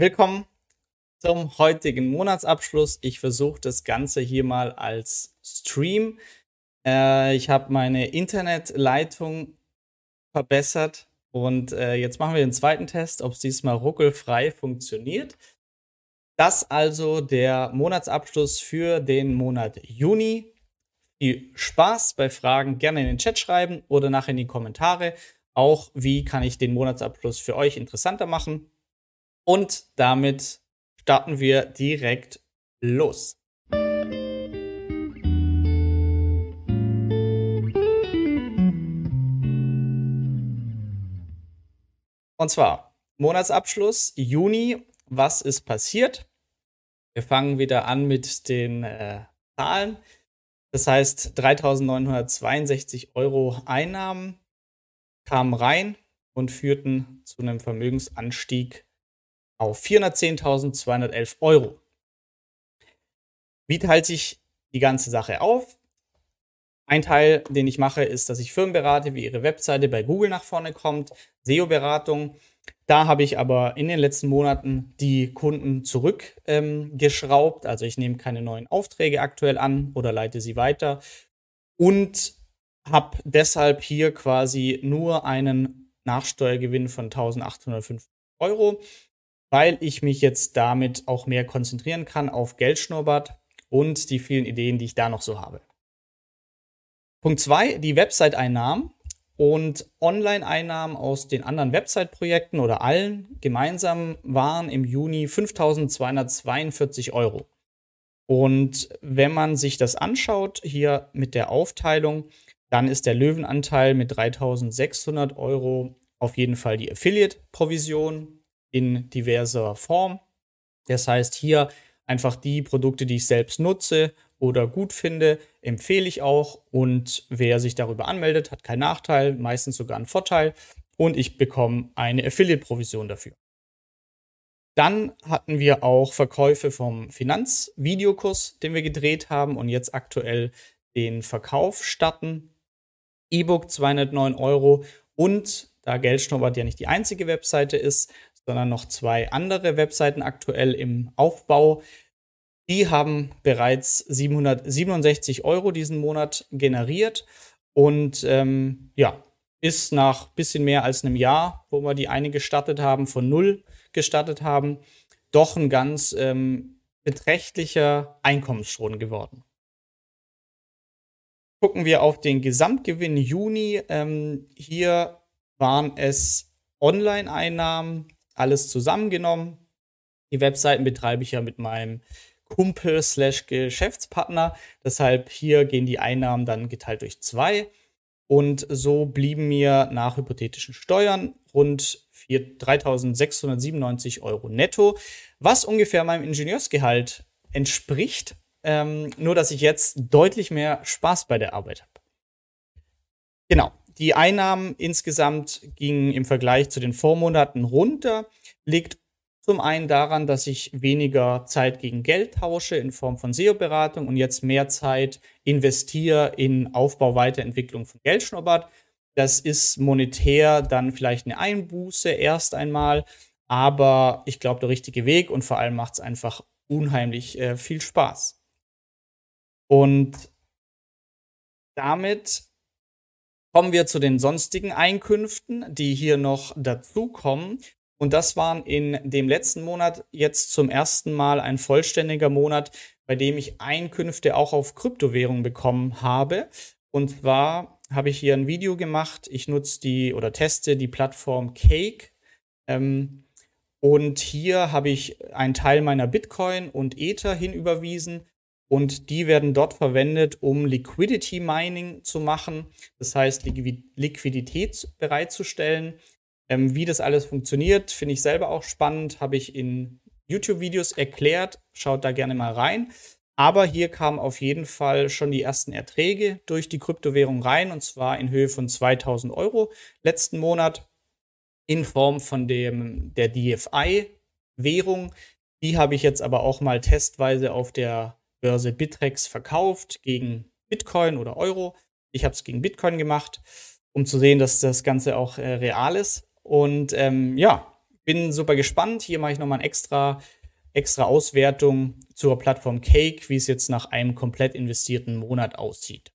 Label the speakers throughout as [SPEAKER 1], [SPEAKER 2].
[SPEAKER 1] willkommen zum heutigen Monatsabschluss. Ich versuche das Ganze hier mal als Stream. Äh, ich habe meine Internetleitung verbessert und äh, jetzt machen wir den zweiten Test, ob es diesmal ruckelfrei funktioniert. Das also der Monatsabschluss für den Monat Juni. Viel Spaß bei Fragen gerne in den Chat schreiben oder nachher in die Kommentare. Auch wie kann ich den Monatsabschluss für euch interessanter machen. Und damit starten wir direkt los. Und zwar Monatsabschluss Juni. Was ist passiert? Wir fangen wieder an mit den äh, Zahlen. Das heißt, 3.962 Euro Einnahmen kamen rein und führten zu einem Vermögensanstieg auf 410.211 Euro. Wie teilt sich die ganze Sache auf? Ein Teil, den ich mache, ist, dass ich Firmen berate, wie ihre Webseite bei Google nach vorne kommt, SEO-Beratung. Da habe ich aber in den letzten Monaten die Kunden zurückgeschraubt. Ähm, also ich nehme keine neuen Aufträge aktuell an oder leite sie weiter und habe deshalb hier quasi nur einen Nachsteuergewinn von 1805 Euro, weil ich mich jetzt damit auch mehr konzentrieren kann auf Geldschnurrbart und die vielen Ideen, die ich da noch so habe. Punkt zwei, die Website-Einnahmen und Online-Einnahmen aus den anderen Website-Projekten oder allen gemeinsam waren im Juni 5242 Euro. Und wenn man sich das anschaut, hier mit der Aufteilung, dann ist der Löwenanteil mit 3600 Euro auf jeden Fall die Affiliate-Provision in diverser Form. Das heißt, hier einfach die Produkte, die ich selbst nutze oder gut finde, empfehle ich auch. Und wer sich darüber anmeldet, hat keinen Nachteil, meistens sogar einen Vorteil. Und ich bekomme eine Affiliate-Provision dafür. Dann hatten wir auch Verkäufe vom Finanzvideokurs, den wir gedreht haben und jetzt aktuell den Verkauf starten. E-Book 209 Euro und da Geldschnurrbart ja nicht die einzige Webseite ist, sondern noch zwei andere Webseiten aktuell im Aufbau, die haben bereits 767 Euro diesen Monat generiert und ähm, ja, ist nach bisschen mehr als einem Jahr, wo wir die eine gestartet haben, von null gestartet haben, doch ein ganz ähm, beträchtlicher Einkommensstrom geworden. Gucken wir auf den Gesamtgewinn Juni. Ähm, hier waren es Online-Einnahmen, alles zusammengenommen. Die Webseiten betreibe ich ja mit meinem Kumpel slash Geschäftspartner. Deshalb hier gehen die Einnahmen dann geteilt durch zwei. Und so blieben mir nach hypothetischen Steuern rund 3.697 Euro netto, was ungefähr meinem Ingenieursgehalt entspricht. Ähm, nur, dass ich jetzt deutlich mehr Spaß bei der Arbeit habe. Genau. Die Einnahmen insgesamt gingen im Vergleich zu den Vormonaten runter, liegt zum einen daran, dass ich weniger Zeit gegen Geld tausche in Form von SEO-Beratung und jetzt mehr Zeit investiere in Aufbau, Weiterentwicklung von Geldschnurrbart. Das ist monetär dann vielleicht eine Einbuße erst einmal, aber ich glaube der richtige Weg und vor allem macht es einfach unheimlich äh, viel Spaß. Und damit kommen wir zu den sonstigen Einkünften, die hier noch dazukommen. Und das waren in dem letzten Monat jetzt zum ersten Mal ein vollständiger Monat, bei dem ich Einkünfte auch auf Kryptowährungen bekommen habe. Und zwar habe ich hier ein Video gemacht. Ich nutze die oder teste die Plattform Cake. Ähm, und hier habe ich einen Teil meiner Bitcoin und Ether hinüberwiesen. Und die werden dort verwendet, um Liquidity Mining zu machen. Das heißt, Liquidität bereitzustellen ähm, wie das alles funktioniert, finde ich selber auch spannend, habe ich in YouTube-Videos erklärt. Schaut da gerne mal rein. Aber hier kamen auf jeden Fall schon die ersten Erträge durch die Kryptowährung rein, und zwar in Höhe von 2000 Euro letzten Monat in Form von dem, der DFI-Währung. Die habe ich jetzt aber auch mal testweise auf der Börse Bitrex verkauft gegen Bitcoin oder Euro. Ich habe es gegen Bitcoin gemacht, um zu sehen, dass das Ganze auch äh, real ist. Und ähm, ja, bin super gespannt. Hier mache ich nochmal eine extra, extra Auswertung zur Plattform Cake, wie es jetzt nach einem komplett investierten Monat aussieht.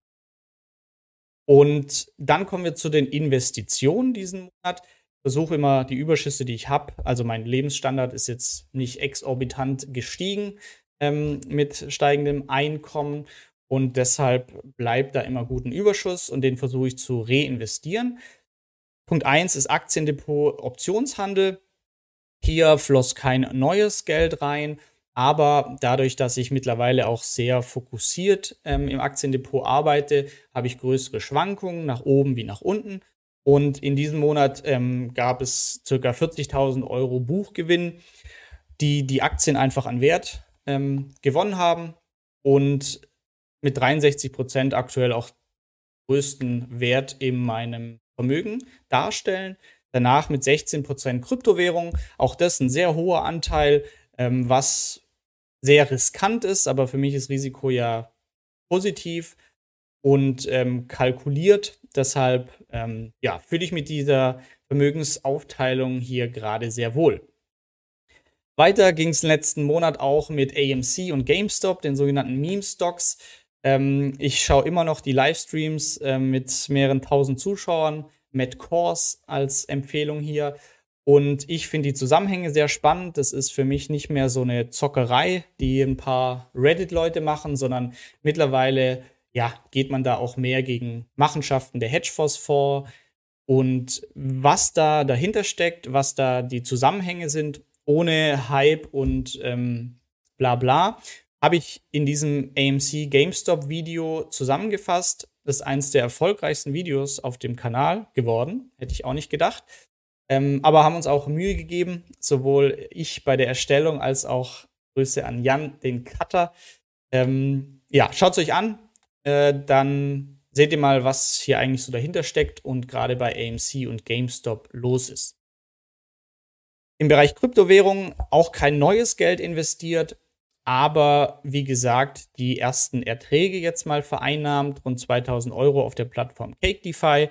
[SPEAKER 1] Und dann kommen wir zu den Investitionen diesen Monat. Ich versuche immer die Überschüsse, die ich habe, also mein Lebensstandard ist jetzt nicht exorbitant gestiegen ähm, mit steigendem Einkommen und deshalb bleibt da immer gut ein Überschuss und den versuche ich zu reinvestieren. Punkt 1 ist Aktiendepot Optionshandel. Hier floss kein neues Geld rein, aber dadurch, dass ich mittlerweile auch sehr fokussiert ähm, im Aktiendepot arbeite, habe ich größere Schwankungen nach oben wie nach unten. Und in diesem Monat ähm, gab es ca. 40.000 Euro Buchgewinn, die die Aktien einfach an Wert ähm, gewonnen haben und mit 63 Prozent aktuell auch größten Wert in meinem Vermögen darstellen. Danach mit 16 Prozent Kryptowährung. Auch das ein sehr hoher Anteil, ähm, was sehr riskant ist, aber für mich ist Risiko ja positiv und ähm, kalkuliert. Deshalb ähm, ja, fühle ich mit dieser Vermögensaufteilung hier gerade sehr wohl. Weiter ging es letzten Monat auch mit AMC und GameStop, den sogenannten Meme-Stocks. Ähm, ich schaue immer noch die Livestreams äh, mit mehreren tausend Zuschauern. Matt Kors als Empfehlung hier. Und ich finde die Zusammenhänge sehr spannend. Das ist für mich nicht mehr so eine Zockerei, die ein paar Reddit-Leute machen, sondern mittlerweile ja, geht man da auch mehr gegen Machenschaften der Hedgefonds vor. Und was da dahinter steckt, was da die Zusammenhänge sind, ohne Hype und ähm, bla bla, habe ich in diesem AMC GameStop Video zusammengefasst. Das ist eines der erfolgreichsten Videos auf dem Kanal geworden. Hätte ich auch nicht gedacht. Ähm, aber haben uns auch Mühe gegeben, sowohl ich bei der Erstellung als auch Grüße an Jan, den Cutter. Ähm, ja, schaut es euch an. Äh, dann seht ihr mal, was hier eigentlich so dahinter steckt und gerade bei AMC und GameStop los ist. Im Bereich Kryptowährungen auch kein neues Geld investiert, aber wie gesagt, die ersten Erträge jetzt mal vereinnahmt, rund 2000 Euro auf der Plattform CakeDeFi.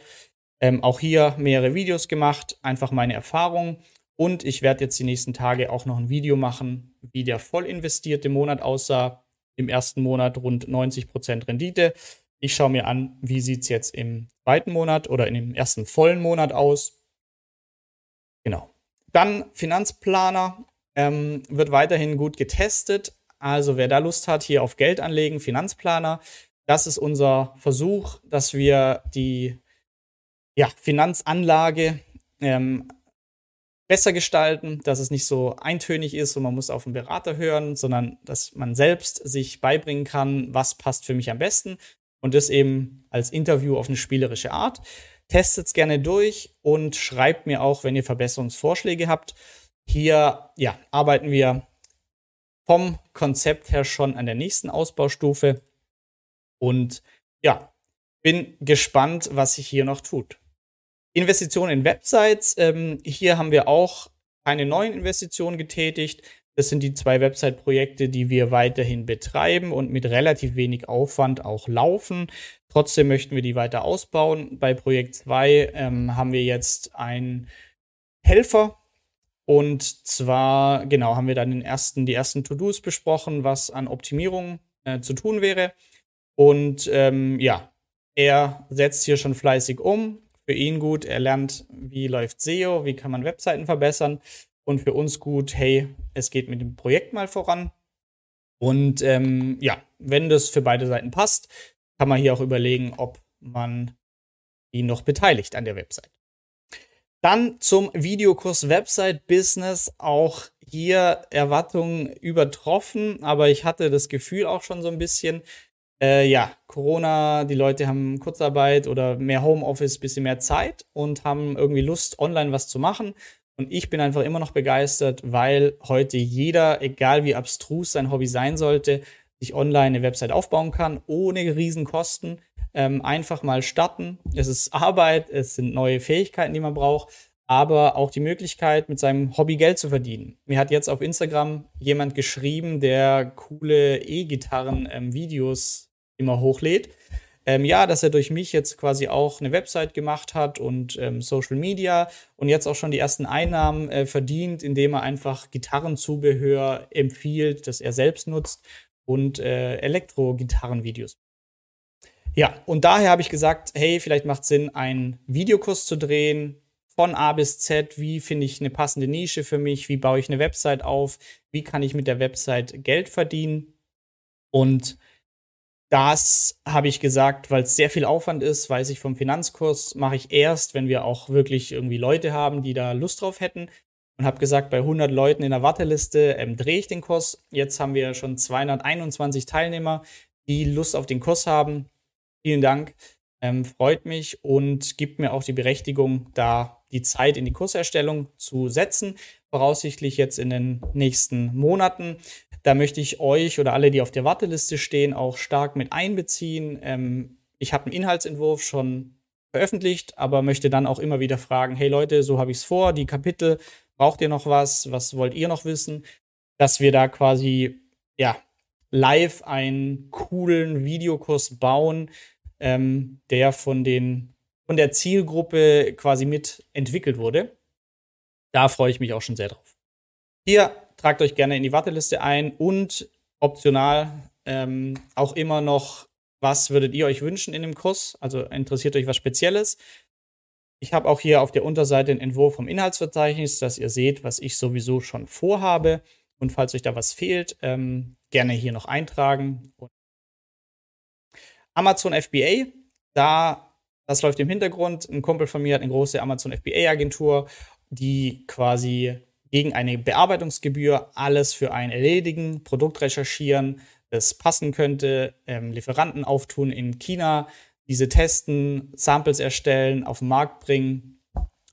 [SPEAKER 1] Ähm, auch hier mehrere Videos gemacht, einfach meine Erfahrungen. Und ich werde jetzt die nächsten Tage auch noch ein Video machen, wie der voll investierte Monat aussah. Im ersten Monat rund 90% Rendite. Ich schaue mir an, wie sieht es jetzt im zweiten Monat oder in dem ersten vollen Monat aus. Genau. Dann Finanzplaner ähm, wird weiterhin gut getestet. Also wer da Lust hat, hier auf Geld anlegen, Finanzplaner, das ist unser Versuch, dass wir die ja, Finanzanlage ähm, besser gestalten, dass es nicht so eintönig ist und man muss auf einen Berater hören, sondern dass man selbst sich beibringen kann, was passt für mich am besten und das eben als Interview auf eine spielerische Art. Testet es gerne durch und schreibt mir auch, wenn ihr Verbesserungsvorschläge habt. Hier ja, arbeiten wir vom Konzept her schon an der nächsten Ausbaustufe. Und ja, bin gespannt, was sich hier noch tut. Investitionen in Websites. Ähm, hier haben wir auch keine neuen Investitionen getätigt. Das sind die zwei Website-Projekte, die wir weiterhin betreiben und mit relativ wenig Aufwand auch laufen. Trotzdem möchten wir die weiter ausbauen. Bei Projekt 2 ähm, haben wir jetzt einen Helfer und zwar, genau, haben wir dann den ersten, die ersten To-Dos besprochen, was an Optimierung äh, zu tun wäre. Und ähm, ja, er setzt hier schon fleißig um. Für ihn gut, er lernt, wie läuft SEO, wie kann man Webseiten verbessern. Und für uns gut, hey, es geht mit dem Projekt mal voran. Und ähm, ja, wenn das für beide Seiten passt, kann man hier auch überlegen, ob man ihn noch beteiligt an der Website. Dann zum Videokurs Website Business. Auch hier Erwartungen übertroffen, aber ich hatte das Gefühl auch schon so ein bisschen, äh, ja, Corona, die Leute haben Kurzarbeit oder mehr Homeoffice, bisschen mehr Zeit und haben irgendwie Lust, online was zu machen. Und ich bin einfach immer noch begeistert, weil heute jeder, egal wie abstrus sein Hobby sein sollte, sich online eine Website aufbauen kann, ohne Riesenkosten ähm, einfach mal starten. Es ist Arbeit, es sind neue Fähigkeiten, die man braucht, aber auch die Möglichkeit, mit seinem Hobby Geld zu verdienen. Mir hat jetzt auf Instagram jemand geschrieben, der coole E-Gitarren-Videos ähm, immer hochlädt. Ähm, ja, dass er durch mich jetzt quasi auch eine Website gemacht hat und ähm, Social Media und jetzt auch schon die ersten Einnahmen äh, verdient, indem er einfach Gitarrenzubehör empfiehlt, das er selbst nutzt und äh, Elektro-Gitarrenvideos. Ja, und daher habe ich gesagt, hey, vielleicht macht es Sinn, einen Videokurs zu drehen, von A bis Z, wie finde ich eine passende Nische für mich, wie baue ich eine Website auf, wie kann ich mit der Website Geld verdienen. Und das habe ich gesagt, weil es sehr viel Aufwand ist, weiß ich vom Finanzkurs, mache ich erst, wenn wir auch wirklich irgendwie Leute haben, die da Lust drauf hätten. Und habe gesagt, bei 100 Leuten in der Warteliste ähm, drehe ich den Kurs. Jetzt haben wir schon 221 Teilnehmer, die Lust auf den Kurs haben. Vielen Dank. Ähm, freut mich und gibt mir auch die Berechtigung, da die Zeit in die Kurserstellung zu setzen, voraussichtlich jetzt in den nächsten Monaten. Da möchte ich euch oder alle, die auf der Warteliste stehen, auch stark mit einbeziehen. Ähm, ich habe einen Inhaltsentwurf schon veröffentlicht, aber möchte dann auch immer wieder fragen, hey Leute, so habe ich es vor, die Kapitel, braucht ihr noch was, was wollt ihr noch wissen, dass wir da quasi, ja, live einen coolen Videokurs bauen, ähm, der von den von der Zielgruppe quasi mit entwickelt wurde. Da freue ich mich auch schon sehr drauf. Hier tragt euch gerne in die Warteliste ein und optional ähm, auch immer noch, was würdet ihr euch wünschen in dem Kurs? Also interessiert euch was Spezielles? Ich habe auch hier auf der Unterseite einen Entwurf vom Inhaltsverzeichnis, dass ihr seht, was ich sowieso schon vorhabe. Und falls euch da was fehlt, ähm, gerne hier noch eintragen. Amazon FBA, da das läuft im Hintergrund. Ein Kumpel von mir hat eine große Amazon FBA-Agentur, die quasi gegen eine Bearbeitungsgebühr alles für einen erledigen, Produkt recherchieren, das passen könnte, ähm, Lieferanten auftun in China, diese testen, Samples erstellen, auf den Markt bringen.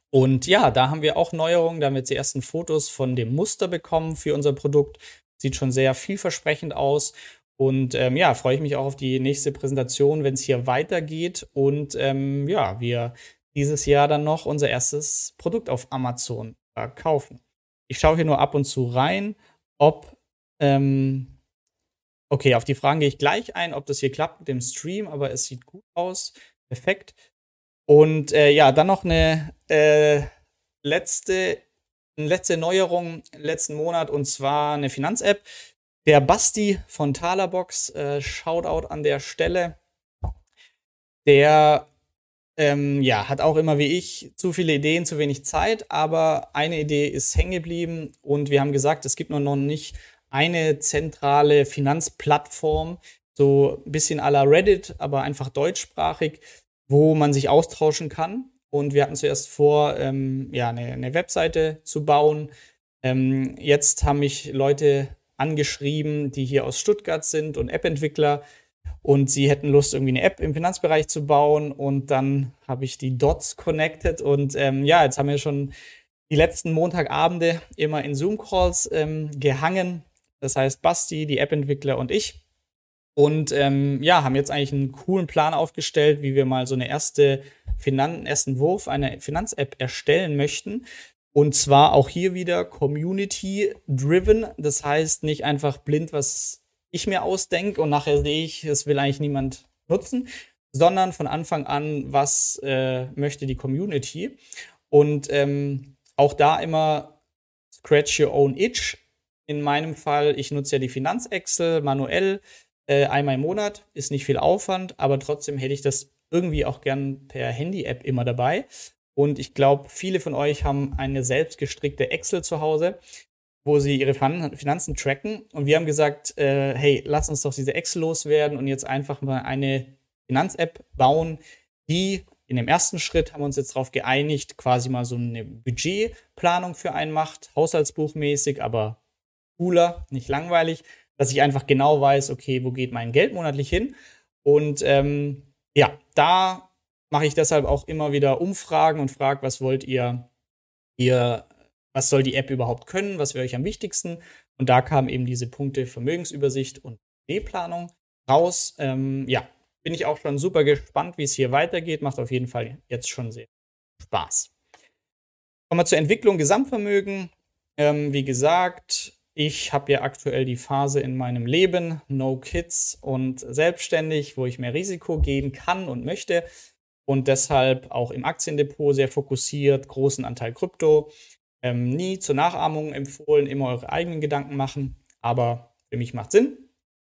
[SPEAKER 1] Und ja, da haben wir auch Neuerungen. Da haben wir jetzt die ersten Fotos von dem Muster bekommen für unser Produkt. Sieht schon sehr vielversprechend aus. Und ähm, ja, freue ich mich auch auf die nächste Präsentation, wenn es hier weitergeht und ähm, ja, wir dieses Jahr dann noch unser erstes Produkt auf Amazon verkaufen. Ich schaue hier nur ab und zu rein, ob ähm, okay, auf die Fragen gehe ich gleich ein, ob das hier klappt mit dem Stream, aber es sieht gut aus. Perfekt. Und äh, ja, dann noch eine äh, letzte, eine letzte Neuerung letzten Monat und zwar eine Finanz-App. Der Basti von Talerbox, äh, Shoutout an der Stelle. Der ähm, ja, hat auch immer wie ich zu viele Ideen, zu wenig Zeit, aber eine Idee ist hängen geblieben und wir haben gesagt, es gibt noch nicht eine zentrale Finanzplattform, so ein bisschen à la Reddit, aber einfach deutschsprachig, wo man sich austauschen kann. Und wir hatten zuerst vor, ähm, ja, eine, eine, Webseite zu bauen. Ähm, jetzt haben mich Leute angeschrieben, die hier aus Stuttgart sind und App-Entwickler. Und sie hätten Lust, irgendwie eine App im Finanzbereich zu bauen. Und dann habe ich die Dots connected. Und ähm, ja, jetzt haben wir schon die letzten Montagabende immer in Zoom-Calls ähm, gehangen. Das heißt, Basti, die App-Entwickler und ich. Und ähm, ja, haben jetzt eigentlich einen coolen Plan aufgestellt, wie wir mal so eine erste Finan ersten Wurf einer Finanz-App erstellen möchten. Und zwar auch hier wieder Community-driven. Das heißt nicht einfach blind, was ich mir ausdenke und nachher sehe ich, es will eigentlich niemand nutzen, sondern von Anfang an, was äh, möchte die Community. Und ähm, auch da immer scratch your own itch. In meinem Fall, ich nutze ja die Finanz-Excel manuell äh, einmal im Monat, ist nicht viel Aufwand, aber trotzdem hätte ich das irgendwie auch gern per Handy-App immer dabei. Und ich glaube, viele von euch haben eine selbstgestrickte Excel zu Hause, wo sie ihre Finanzen tracken. Und wir haben gesagt, äh, hey, lass uns doch diese Excel loswerden und jetzt einfach mal eine Finanz-App bauen, die in dem ersten Schritt haben wir uns jetzt darauf geeinigt, quasi mal so eine Budgetplanung für einen macht, haushaltsbuchmäßig, aber cooler, nicht langweilig, dass ich einfach genau weiß, okay, wo geht mein Geld monatlich hin? Und ähm, ja, da mache ich deshalb auch immer wieder Umfragen und frage, was wollt ihr, ihr, was soll die App überhaupt können, was wäre euch am wichtigsten? Und da kamen eben diese Punkte Vermögensübersicht und D-Planung raus. Ähm, ja, bin ich auch schon super gespannt, wie es hier weitergeht. Macht auf jeden Fall jetzt schon sehr Spaß. Kommen wir zur Entwicklung Gesamtvermögen. Ähm, wie gesagt, Ich habe ja aktuell die Phase in meinem Leben, no kids und selbstständig, wo ich mehr Risiko gehen kann und möchte und deshalb auch im Aktiendepot sehr fokussiert, großen Anteil Krypto. Ähm, nie zur Nachahmung empfohlen, immer eure eigenen Gedanken machen, aber für mich macht Sinn.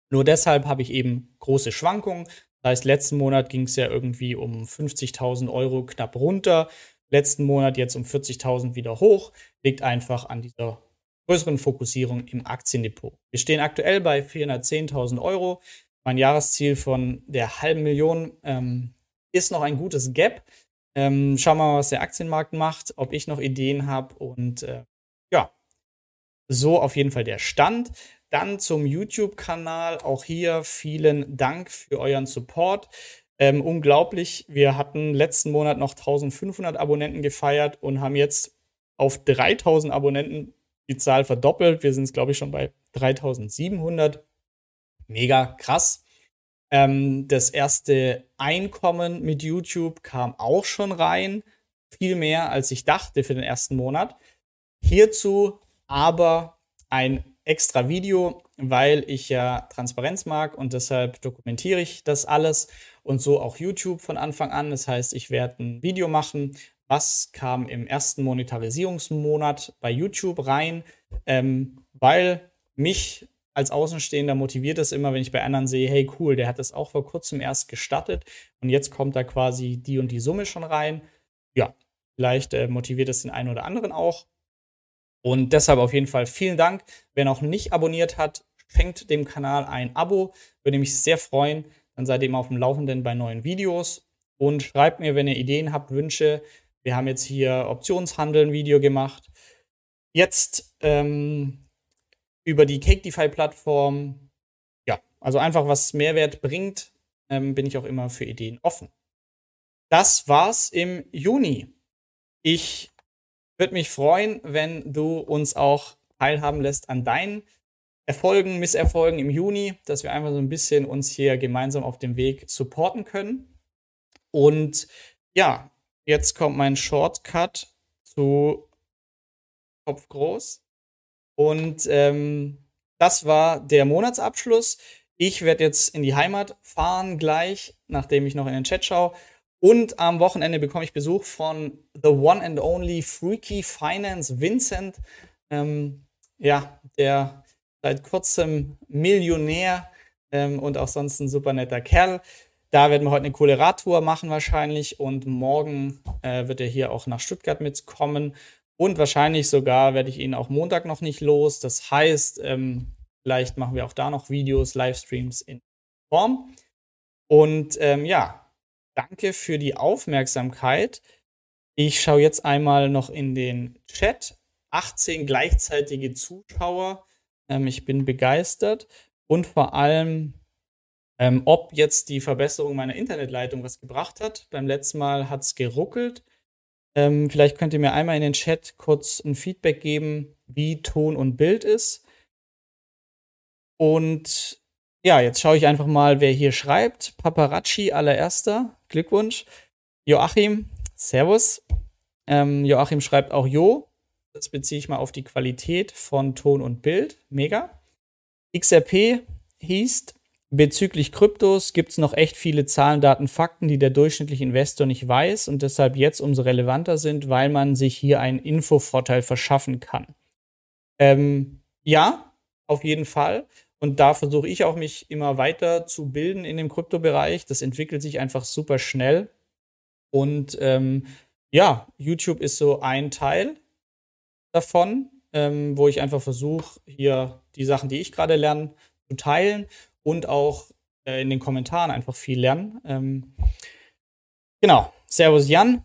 [SPEAKER 1] Nur deshalb habe ich eben große Schwankungen. Das heißt, letzten Monat ging es ja irgendwie um 50.000 Euro knapp runter. Letzten Monat jetzt um 40.000 wieder hoch. Liegt einfach an dieser größeren Fokussierung im Aktiendepot. Wir stehen aktuell bei 410.000 Euro. Mein Jahresziel von der halben Million ähm, ist noch ein gutes Gap. Ähm, schauen wir mal, was der Aktienmarkt macht, ob ich noch Ideen habe und äh, ja, so auf jeden Fall der Stand. Dann zum YouTube-Kanal. Auch hier vielen Dank für euren Support. Ähm, unglaublich. Wir hatten letzten Monat noch 1500 Abonnenten gefeiert und haben jetzt auf 3000 Abonnenten die Zahl verdoppelt. Wir sind, glaube ich, schon bei 3700. Mega krass. Ähm, das erste Einkommen mit YouTube kam auch schon rein. Viel mehr, als ich dachte für den ersten Monat. Hierzu aber ein extra Video, weil ich ja Transparenz mag und deshalb dokumentiere ich das alles und so auch YouTube von Anfang an. Das heißt, ich werde ein Video machen, was kam im ersten Monetarisierungsmonat bei YouTube rein, ähm, weil mich als Außenstehender motiviert es immer, wenn ich bei anderen sehe, hey cool, der hat das auch vor kurzem erst gestartet und jetzt kommt da quasi die und die Summe schon rein. Ja, vielleicht äh, motiviert es den einen oder anderen auch. Und deshalb auf jeden Fall vielen Dank. Wer noch nicht abonniert hat, schenkt dem Kanal ein Abo. Würde mich sehr freuen. Dann seid ihr immer auf dem Laufenden bei neuen Videos. Und schreibt mir, wenn ihr Ideen habt, Wünsche. Wir haben jetzt hier Optionshandel ein Video gemacht. Jetzt ähm, über die Cake DeFi Plattform. Ja, also einfach was Mehrwert bringt, ähm, bin ich auch immer für Ideen offen. Das war's im Juni. Ich würde mich freuen, wenn du uns auch teilhaben lässt an deinen Erfolgen, Misserfolgen im Juni, dass wir einfach so ein bisschen uns hier gemeinsam auf dem Weg supporten können. Und ja, jetzt kommt mein Shortcut zu Kopf groß. Und ähm, das war der Monatsabschluss. Ich werde jetzt in die Heimat fahren gleich, nachdem ich noch in den Chat schaue. Und am Wochenende bekomme ich Besuch von The One and Only Freaky Finance Vincent. Ähm, ja, der seit kurzem Millionär ähm, und auch sonst ein super netter Kerl. Da werden wir heute eine coole Radtour machen wahrscheinlich und morgen äh, wird er hier auch nach Stuttgart mitkommen und wahrscheinlich sogar werde ich ihn auch Montag noch nicht los. Das heißt, ähm, vielleicht machen wir auch da noch Videos, Livestreams in Form. Und ähm, ja, danke für die Aufmerksamkeit. Ich schaue jetzt einmal noch in den Chat. 18 gleichzeitige Zuschauer. Ähm, ich bin begeistert. Und vor allem, ähm, ob jetzt die Verbesserung meiner Internetleitung was gebracht hat. Beim letzten Mal hat es geruckelt. Ähm, vielleicht könnt ihr mir einmal in den Chat kurz ein Feedback geben, wie Ton und Bild ist. Und ja, jetzt schaue ich einfach mal, wer hier schreibt. Paparazzi allererster, Glückwunsch. Joachim, Servus. Ähm, Joachim schreibt auch Jo. Das beziehe ich mal auf die Qualität von Ton und Bild. Mega. XRP hieß, Bezüglich Kryptos gibt es noch echt viele Zahlen, Daten, Fakten, die der durchschnittliche Investor nicht weiß und deshalb jetzt umso relevanter sind, weil man sich hier einen Infovorteil verschaffen kann. Ähm, ja, auf jeden Fall. Und da versuche ich auch mich immer weiter zu bilden in dem Kryptobereich. Das entwickelt sich einfach super schnell. Und ähm, ja, YouTube ist so ein Teil davon, ähm, wo ich einfach versuche, hier die Sachen, die ich gerade lerne, zu teilen und auch äh, in den Kommentaren einfach viel lernen. Ähm, genau. Servus Jan,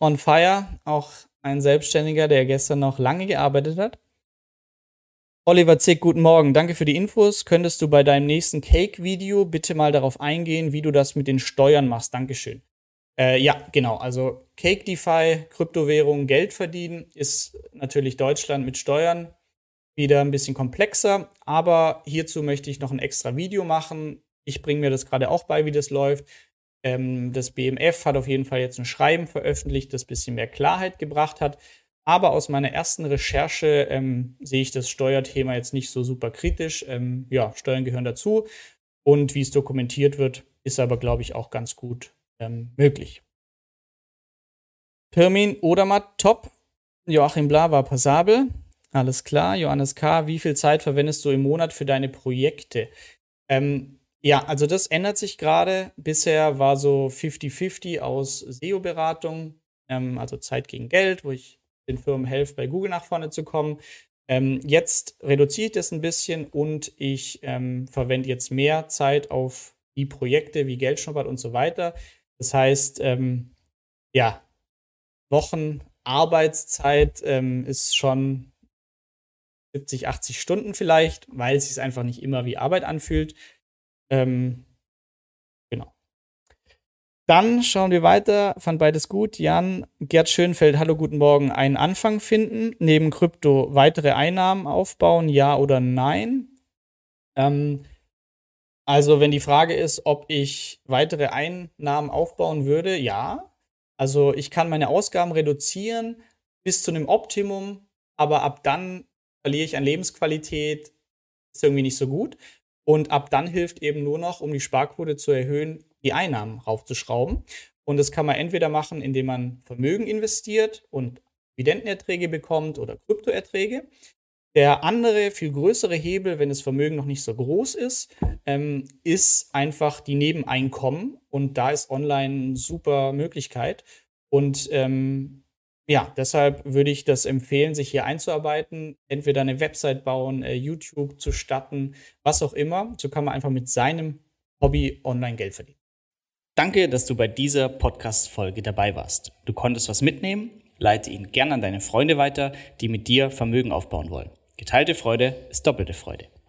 [SPEAKER 1] on fire, auch ein Selbstständiger, der gestern noch lange gearbeitet hat. Oliver Zick, guten Morgen. Danke für die Infos. Könntest du bei deinem nächsten Cake-Video bitte mal darauf eingehen, wie du das mit den Steuern machst? Dankeschön. Äh, ja, genau. Also Cake DeFi, Kryptowährung, Geld verdienen ist natürlich Deutschland mit Steuern wieder ein bisschen komplexer, aber hierzu möchte ich noch ein extra Video machen. Ich bringe mir das gerade auch bei, wie das läuft. Ähm, das BMF hat auf jeden Fall jetzt ein Schreiben veröffentlicht, das ein bisschen mehr Klarheit gebracht hat. Aber aus meiner ersten Recherche ähm, sehe ich das Steuerthema jetzt nicht so super kritisch. Ähm, ja, Steuern gehören dazu. Und wie es dokumentiert wird, ist aber, glaube ich, auch ganz gut ähm, möglich. Pirmin Odermatt, top. Joachim Bla war passabel. Alles klar. Johannes K., wie viel Zeit verwendest du im Monat für deine Projekte? Ähm, ja, also das ändert sich gerade. Bisher war so 50-50 aus SEO-Beratung, ähm, also Zeit gegen Geld, wo ich den Firmen helfe, bei Google nach vorne zu kommen. Ähm, jetzt reduziere ich das ein bisschen und ich ähm, verwende jetzt mehr Zeit auf die Projekte wie Geldschnuppert und so weiter. Das heißt, ähm, ja, Wochen Arbeitszeit ähm, ist schon 70, 80 Stunden vielleicht, weil es sich einfach nicht immer wie Arbeit anfühlt. Ähm, genau. Dann schauen wir weiter. Fand beides gut. Jan, Gerd Schönfeld, hallo, guten Morgen. Einen Anfang finden, neben Krypto weitere Einnahmen aufbauen, ja oder nein? Ähm, also, wenn die Frage ist, ob ich weitere Einnahmen aufbauen würde, ja. Also, ich kann meine Ausgaben reduzieren bis zu einem Optimum, aber ab dann verliere ich an Lebensqualität, ist irgendwie nicht so gut. Und ab dann hilft eben nur noch, um die Sparquote zu erhöhen, die Einnahmen raufzuschrauben. Und das kann man entweder machen, indem man Vermögen investiert und Dividendenerträge bekommt oder Kryptoerträge. Der andere, viel größere Hebel, wenn das Vermögen noch nicht so groß ist, ähm, ist einfach die Nebeneinkommen. Und da ist online eine super Möglichkeit. Und ähm, ja, deshalb würde ich das empfehlen, sich hier einzuarbeiten, entweder eine Website bauen, äh, YouTube zu starten, was auch immer. So kann man einfach mit seinem Hobby online Geld verdienen.
[SPEAKER 2] Danke, dass du bei dieser Podcast-Folge dabei warst. Du konntest was mitnehmen, leite ihn gern an deine Freunde weiter, die mit dir Vermögen aufbauen wollen. Geteilte Freude ist doppelte Freude.